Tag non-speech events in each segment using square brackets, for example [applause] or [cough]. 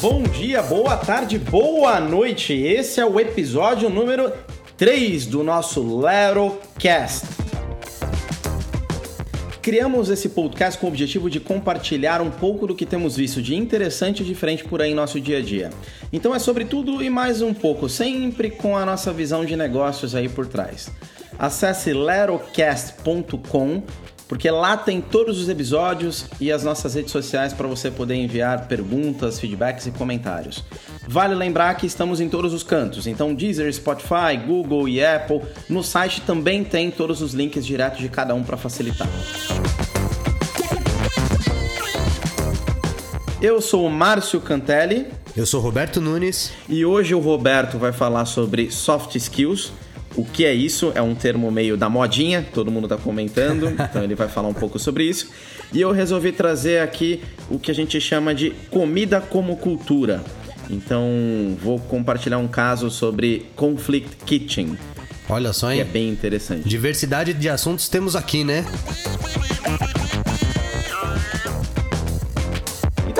Bom dia, boa tarde, boa noite. Esse é o episódio número 3 do nosso Lerocast. Criamos esse podcast com o objetivo de compartilhar um pouco do que temos visto de interessante e diferente por aí em nosso dia a dia. Então é sobre tudo e mais um pouco, sempre com a nossa visão de negócios aí por trás. Acesse lerocast.com porque lá tem todos os episódios e as nossas redes sociais para você poder enviar perguntas, feedbacks e comentários. Vale lembrar que estamos em todos os cantos, então Deezer, Spotify, Google e Apple. No site também tem todos os links diretos de cada um para facilitar. Eu sou o Márcio Cantelli. Eu sou Roberto Nunes. E hoje o Roberto vai falar sobre soft skills o que é isso? É um termo meio da modinha, todo mundo está comentando, [laughs] então ele vai falar um pouco sobre isso. E eu resolvi trazer aqui o que a gente chama de comida como cultura. Então vou compartilhar um caso sobre Conflict Kitchen. Olha só, hein? Que é bem interessante. Diversidade de assuntos temos aqui, né?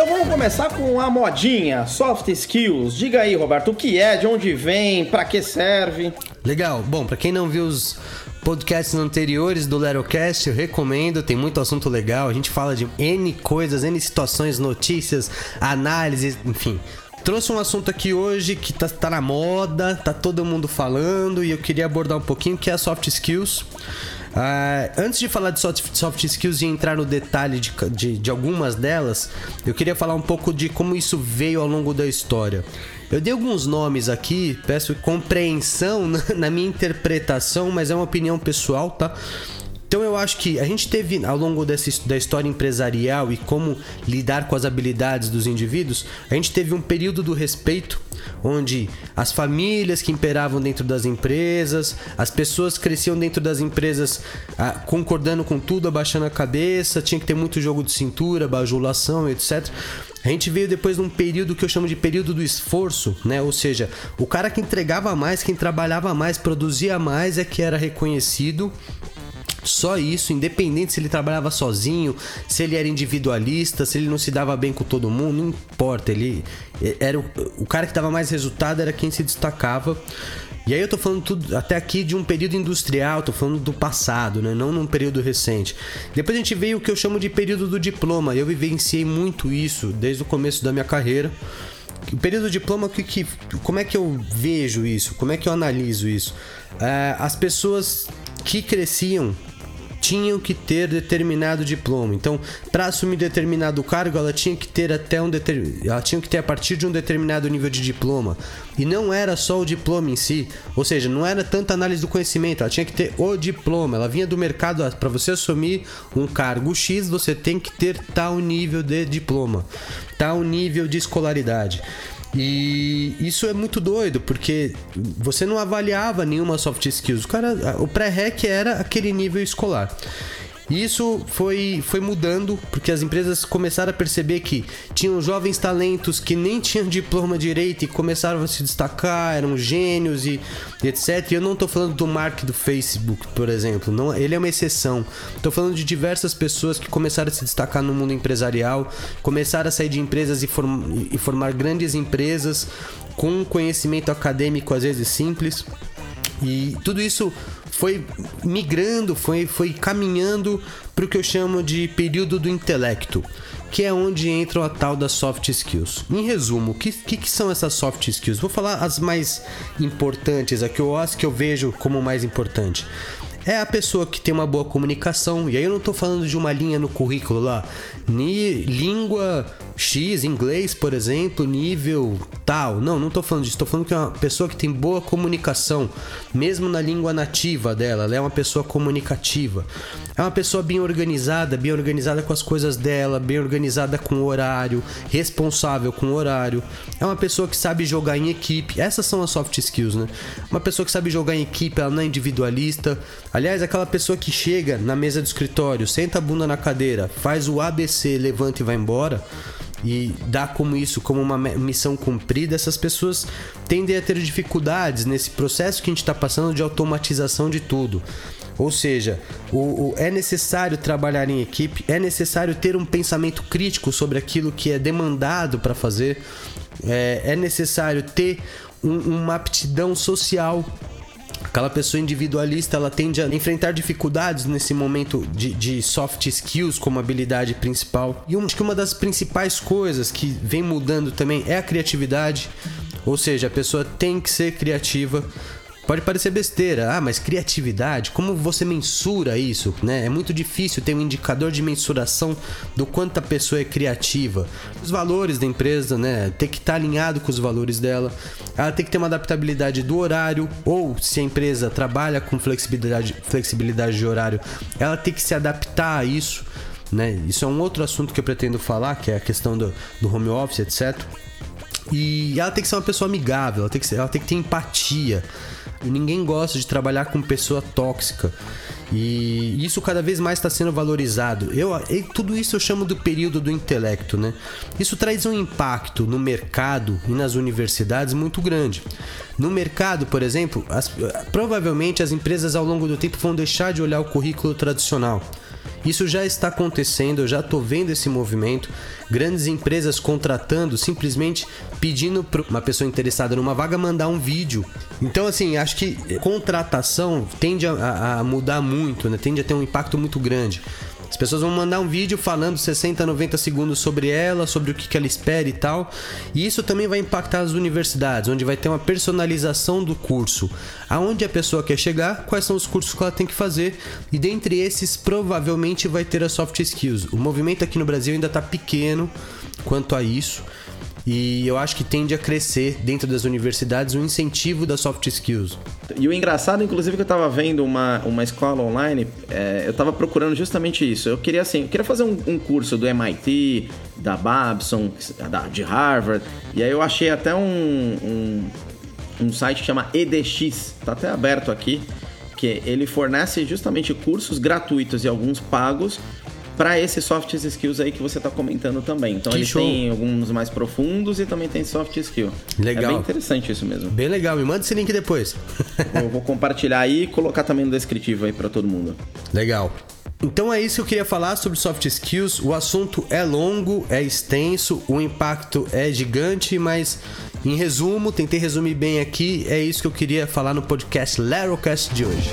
Então vamos começar com a modinha, soft skills. Diga aí, Roberto, o que é, de onde vem, para que serve? Legal. Bom, para quem não viu os podcasts anteriores do Lerocast, eu recomendo, tem muito assunto legal. A gente fala de N coisas, N situações, notícias, análises, enfim. Trouxe um assunto aqui hoje que tá, tá, na moda, tá todo mundo falando e eu queria abordar um pouquinho que é a soft skills. Uh, antes de falar de soft, soft, skills e entrar no detalhe de, de, de algumas delas, eu queria falar um pouco de como isso veio ao longo da história. Eu dei alguns nomes aqui, peço compreensão [laughs] na minha interpretação, mas é uma opinião pessoal, tá? Então eu acho que a gente teve ao longo dessa, da história empresarial e como lidar com as habilidades dos indivíduos, a gente teve um período do respeito onde as famílias que imperavam dentro das empresas, as pessoas cresciam dentro das empresas ah, concordando com tudo, abaixando a cabeça, tinha que ter muito jogo de cintura, bajulação, etc. A gente veio depois de um período que eu chamo de período do esforço, né? Ou seja, o cara que entregava mais, quem trabalhava mais, produzia mais é que era reconhecido só isso, independente se ele trabalhava sozinho, se ele era individualista, se ele não se dava bem com todo mundo, não importa. Ele era o, o cara que dava mais resultado era quem se destacava. E aí eu tô falando tudo até aqui de um período industrial, tô falando do passado, né? Não num período recente. Depois a gente veio o que eu chamo de período do diploma. Eu vivenciei muito isso desde o começo da minha carreira. O período do diploma, que, que, como é que eu vejo isso? Como é que eu analiso isso? É, as pessoas que cresciam tinham que ter determinado diploma. Então, para assumir determinado cargo, ela tinha que ter até um deter... ela tinha que ter a partir de um determinado nível de diploma. E não era só o diploma em si, ou seja, não era tanta análise do conhecimento, ela tinha que ter o diploma. Ela vinha do mercado para você assumir um cargo X, você tem que ter tal nível de diploma, tal nível de escolaridade. E isso é muito doido, porque você não avaliava nenhuma soft skills. O, o pré-rec era aquele nível escolar. E isso foi, foi mudando porque as empresas começaram a perceber que tinham jovens talentos que nem tinham [laughs] diploma direito e começaram a se destacar, eram gênios e, e etc. E eu não estou falando do Mark do Facebook, por exemplo, não, ele é uma exceção. Estou falando de diversas pessoas que começaram a se destacar no mundo empresarial, começaram a sair de empresas e, form, e formar grandes empresas com conhecimento acadêmico às vezes simples. E tudo isso foi migrando, foi, foi caminhando para o que eu chamo de período do intelecto, que é onde entram a tal das soft skills. Em resumo, o que, que, que, são essas soft skills? Vou falar as mais importantes, aqui acho que eu vejo como mais importante é a pessoa que tem uma boa comunicação. E aí eu não estou falando de uma linha no currículo lá, ni, língua X, inglês, por exemplo, nível tal. Não, não estou falando disso. Estou falando que é uma pessoa que tem boa comunicação, mesmo na língua nativa dela. Ela é uma pessoa comunicativa. É uma pessoa bem organizada, bem organizada com as coisas dela, bem organizada com o horário, responsável com o horário. É uma pessoa que sabe jogar em equipe. Essas são as soft skills, né? Uma pessoa que sabe jogar em equipe, ela não é individualista. Aliás, aquela pessoa que chega na mesa do escritório, senta a bunda na cadeira, faz o ABC, levanta e vai embora e dá como isso como uma missão cumprida, essas pessoas tendem a ter dificuldades nesse processo que a gente está passando de automatização de tudo. Ou seja, o, o, é necessário trabalhar em equipe, é necessário ter um pensamento crítico sobre aquilo que é demandado para fazer. é, é necessário ter um, uma aptidão social Aquela pessoa individualista, ela tende a enfrentar dificuldades nesse momento de, de soft skills como habilidade principal. E acho que uma das principais coisas que vem mudando também é a criatividade. Ou seja, a pessoa tem que ser criativa Pode parecer besteira, ah, mas criatividade, como você mensura isso, né? É muito difícil ter um indicador de mensuração do quanto a pessoa é criativa. Os valores da empresa, né? Tem que estar alinhado com os valores dela. Ela tem que ter uma adaptabilidade do horário, ou se a empresa trabalha com flexibilidade, flexibilidade de horário, ela tem que se adaptar a isso. Né? Isso é um outro assunto que eu pretendo falar, que é a questão do, do home office, etc. E ela tem que ser uma pessoa amigável, ela tem que, ser, ela tem que ter empatia. Ninguém gosta de trabalhar com pessoa tóxica. E isso cada vez mais está sendo valorizado. Eu, tudo isso eu chamo do período do intelecto, né? Isso traz um impacto no mercado e nas universidades muito grande. No mercado, por exemplo, as, provavelmente as empresas ao longo do tempo vão deixar de olhar o currículo tradicional. Isso já está acontecendo, eu já estou vendo esse movimento. Grandes empresas contratando, simplesmente pedindo para uma pessoa interessada numa vaga mandar um vídeo. Então, assim, acho que contratação tende a, a mudar muito, né? tende a ter um impacto muito grande. As pessoas vão mandar um vídeo falando 60, 90 segundos sobre ela, sobre o que, que ela espera e tal. E isso também vai impactar as universidades, onde vai ter uma personalização do curso. Aonde a pessoa quer chegar, quais são os cursos que ela tem que fazer. E dentre esses, provavelmente vai ter as soft skills. O movimento aqui no Brasil ainda está pequeno quanto a isso. E eu acho que tende a crescer dentro das universidades o incentivo das soft skills. E o engraçado, inclusive, que eu estava vendo uma, uma escola online, é, eu estava procurando justamente isso. Eu queria assim, eu queria fazer um, um curso do MIT, da Babson, da, de Harvard, e aí eu achei até um, um, um site que chama EDX, está até aberto aqui, que ele fornece justamente cursos gratuitos e alguns pagos para esses soft skills aí que você está comentando também. Então que eles show. têm alguns mais profundos e também tem soft skill. Legal. É bem interessante isso mesmo. Bem legal. Me manda esse link depois. [laughs] Eu vou compartilhar aí e colocar também no descritivo aí para todo mundo. Legal. Então é isso que eu queria falar sobre soft skills. O assunto é longo, é extenso, o impacto é gigante, mas em resumo, tentei resumir bem aqui. É isso que eu queria falar no podcast Lerocast de hoje.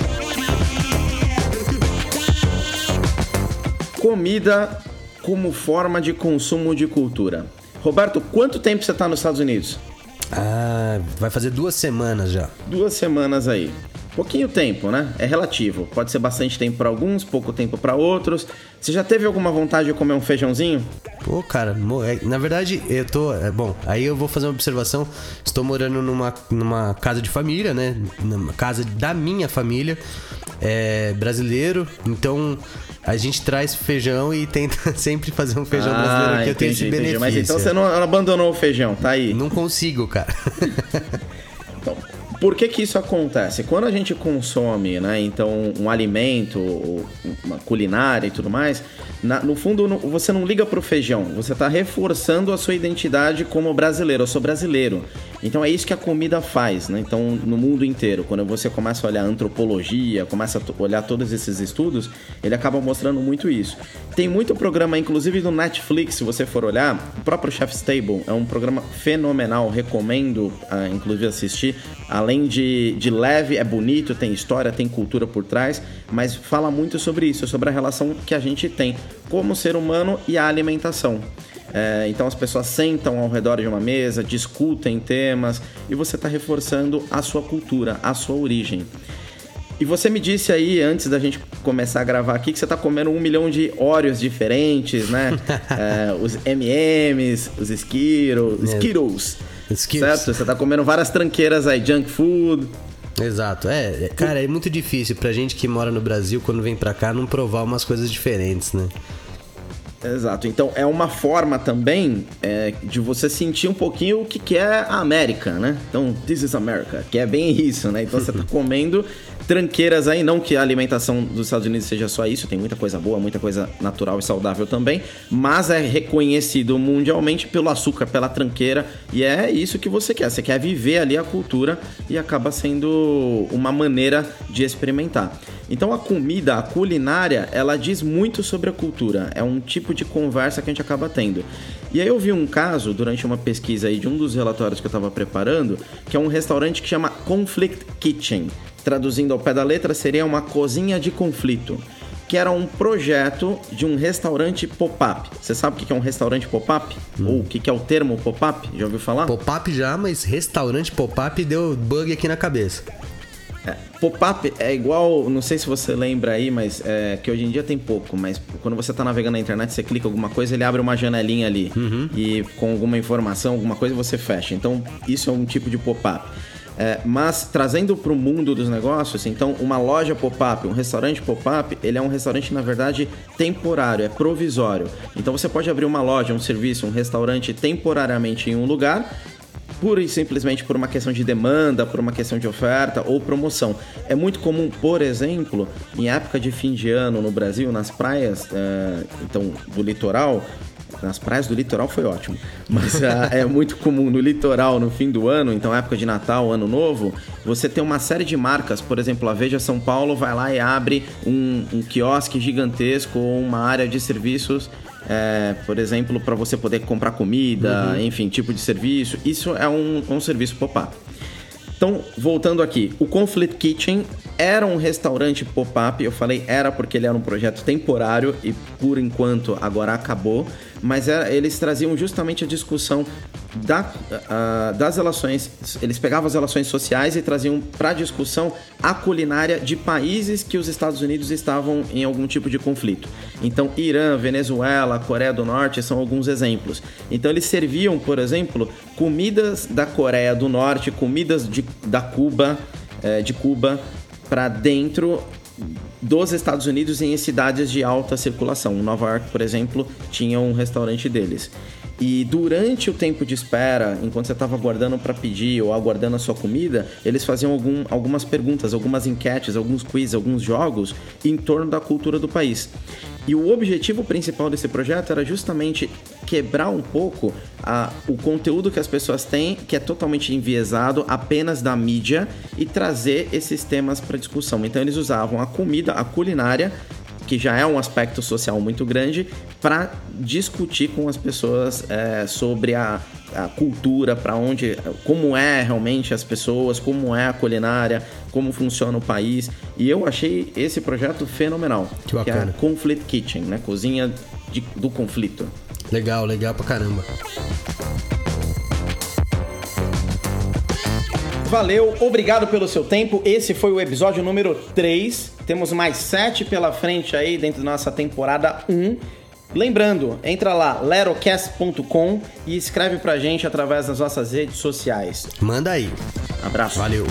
Comida como forma de consumo de cultura. Roberto, quanto tempo você está nos Estados Unidos? Ah, vai fazer duas semanas já. Duas semanas aí. Pouquinho tempo, né? É relativo. Pode ser bastante tempo para alguns, pouco tempo para outros. Você já teve alguma vontade de comer um feijãozinho? Pô, cara, é, na verdade, eu tô. É, bom, aí eu vou fazer uma observação. Estou morando numa, numa casa de família, né? Numa casa da minha família. É brasileiro, então a gente traz feijão e tenta [laughs] sempre fazer um feijão ah, brasileiro que eu tenho esse entendi. benefício. Mas então você não abandonou o feijão, tá aí. Não consigo, cara. [laughs] então, por que que isso acontece? Quando a gente consome, né, então um alimento, uma culinária e tudo mais, na, no fundo você não liga pro feijão, você está reforçando a sua identidade como brasileiro. Eu sou brasileiro. Então é isso que a comida faz, né? Então, no mundo inteiro, quando você começa a olhar antropologia, começa a olhar todos esses estudos, ele acaba mostrando muito isso. Tem muito programa, inclusive do Netflix, se você for olhar, o próprio Chef's Table é um programa fenomenal, recomendo, uh, inclusive, assistir. Além de, de leve, é bonito, tem história, tem cultura por trás, mas fala muito sobre isso, sobre a relação que a gente tem como ser humano e a alimentação. É, então as pessoas sentam ao redor de uma mesa, discutem temas e você está reforçando a sua cultura, a sua origem. E você me disse aí, antes da gente começar a gravar aqui, que você está comendo um milhão de Oreos diferentes, né? [laughs] é, os M&M's, os Skittles, é. Skittles, Skittles. certo? Você está comendo várias tranqueiras aí, junk food. Exato, é, é, cara, é muito difícil pra gente que mora no Brasil, quando vem pra cá, não provar umas coisas diferentes, né? Exato. Então é uma forma também é, de você sentir um pouquinho o que, que é a América, né? Então, this is America, que é bem isso, né? Então você tá [laughs] comendo tranqueiras aí, não que a alimentação dos Estados Unidos seja só isso, tem muita coisa boa, muita coisa natural e saudável também, mas é reconhecido mundialmente pelo açúcar, pela tranqueira, e é isso que você quer. Você quer viver ali a cultura e acaba sendo uma maneira de experimentar. Então a comida, a culinária, ela diz muito sobre a cultura. É um tipo de conversa que a gente acaba tendo. E aí eu vi um caso durante uma pesquisa aí de um dos relatórios que eu estava preparando, que é um restaurante que chama Conflict Kitchen. Traduzindo ao pé da letra, seria uma cozinha de conflito que era um projeto de um restaurante pop-up. Você sabe o que é um restaurante pop-up? Hum. Ou o que é o termo pop-up? Já ouviu falar? Pop-up já, mas restaurante pop-up deu bug aqui na cabeça. É, pop-up é igual, não sei se você lembra aí, mas é, que hoje em dia tem pouco, mas quando você está navegando na internet, você clica alguma coisa, ele abre uma janelinha ali uhum. e com alguma informação, alguma coisa você fecha. Então isso é um tipo de pop-up. É, mas trazendo para o mundo dos negócios, então uma loja pop-up, um restaurante pop-up, ele é um restaurante na verdade temporário, é provisório. Então você pode abrir uma loja, um serviço, um restaurante temporariamente em um lugar pura e simplesmente por uma questão de demanda, por uma questão de oferta ou promoção. É muito comum, por exemplo, em época de fim de ano no Brasil, nas praias é, então do litoral, nas praias do litoral foi ótimo. Mas uh, [laughs] é muito comum no litoral, no fim do ano, então época de Natal, Ano Novo, você tem uma série de marcas. Por exemplo, a Veja São Paulo vai lá e abre um, um quiosque gigantesco ou uma área de serviços é, por exemplo, para você poder comprar comida, uhum. enfim, tipo de serviço. Isso é um, um serviço pop-up. Então, voltando aqui, o Conflict Kitchen era um restaurante pop-up. Eu falei era porque ele era um projeto temporário e por enquanto agora acabou. Mas era, eles traziam justamente a discussão da, das relações. Eles pegavam as relações sociais e traziam para discussão a culinária de países que os Estados Unidos estavam em algum tipo de conflito. Então, Irã, Venezuela, Coreia do Norte são alguns exemplos. Então, eles serviam, por exemplo, comidas da Coreia do Norte, comidas de, da Cuba, é, de Cuba, para dentro dos Estados Unidos em cidades de alta circulação. Nova York, por exemplo, tinha um restaurante deles. E durante o tempo de espera, enquanto você estava aguardando para pedir ou aguardando a sua comida, eles faziam algum, algumas perguntas, algumas enquetes, alguns quiz, alguns jogos em torno da cultura do país. E o objetivo principal desse projeto era justamente quebrar um pouco a, o conteúdo que as pessoas têm, que é totalmente enviesado apenas da mídia, e trazer esses temas para discussão. Então eles usavam a comida, a culinária, que já é um aspecto social muito grande, para discutir com as pessoas é, sobre a, a cultura, para onde, como é realmente as pessoas, como é a culinária, como funciona o país. E eu achei esse projeto fenomenal. Que bacana. Que é a Conflict Kitchen, né? Cozinha de, do conflito. Legal, legal pra caramba. Valeu, obrigado pelo seu tempo. Esse foi o episódio número 3. Temos mais 7 pela frente aí dentro da nossa temporada 1. Lembrando, entra lá, lerocast.com e escreve pra gente através das nossas redes sociais. Manda aí. Abraço. Valeu.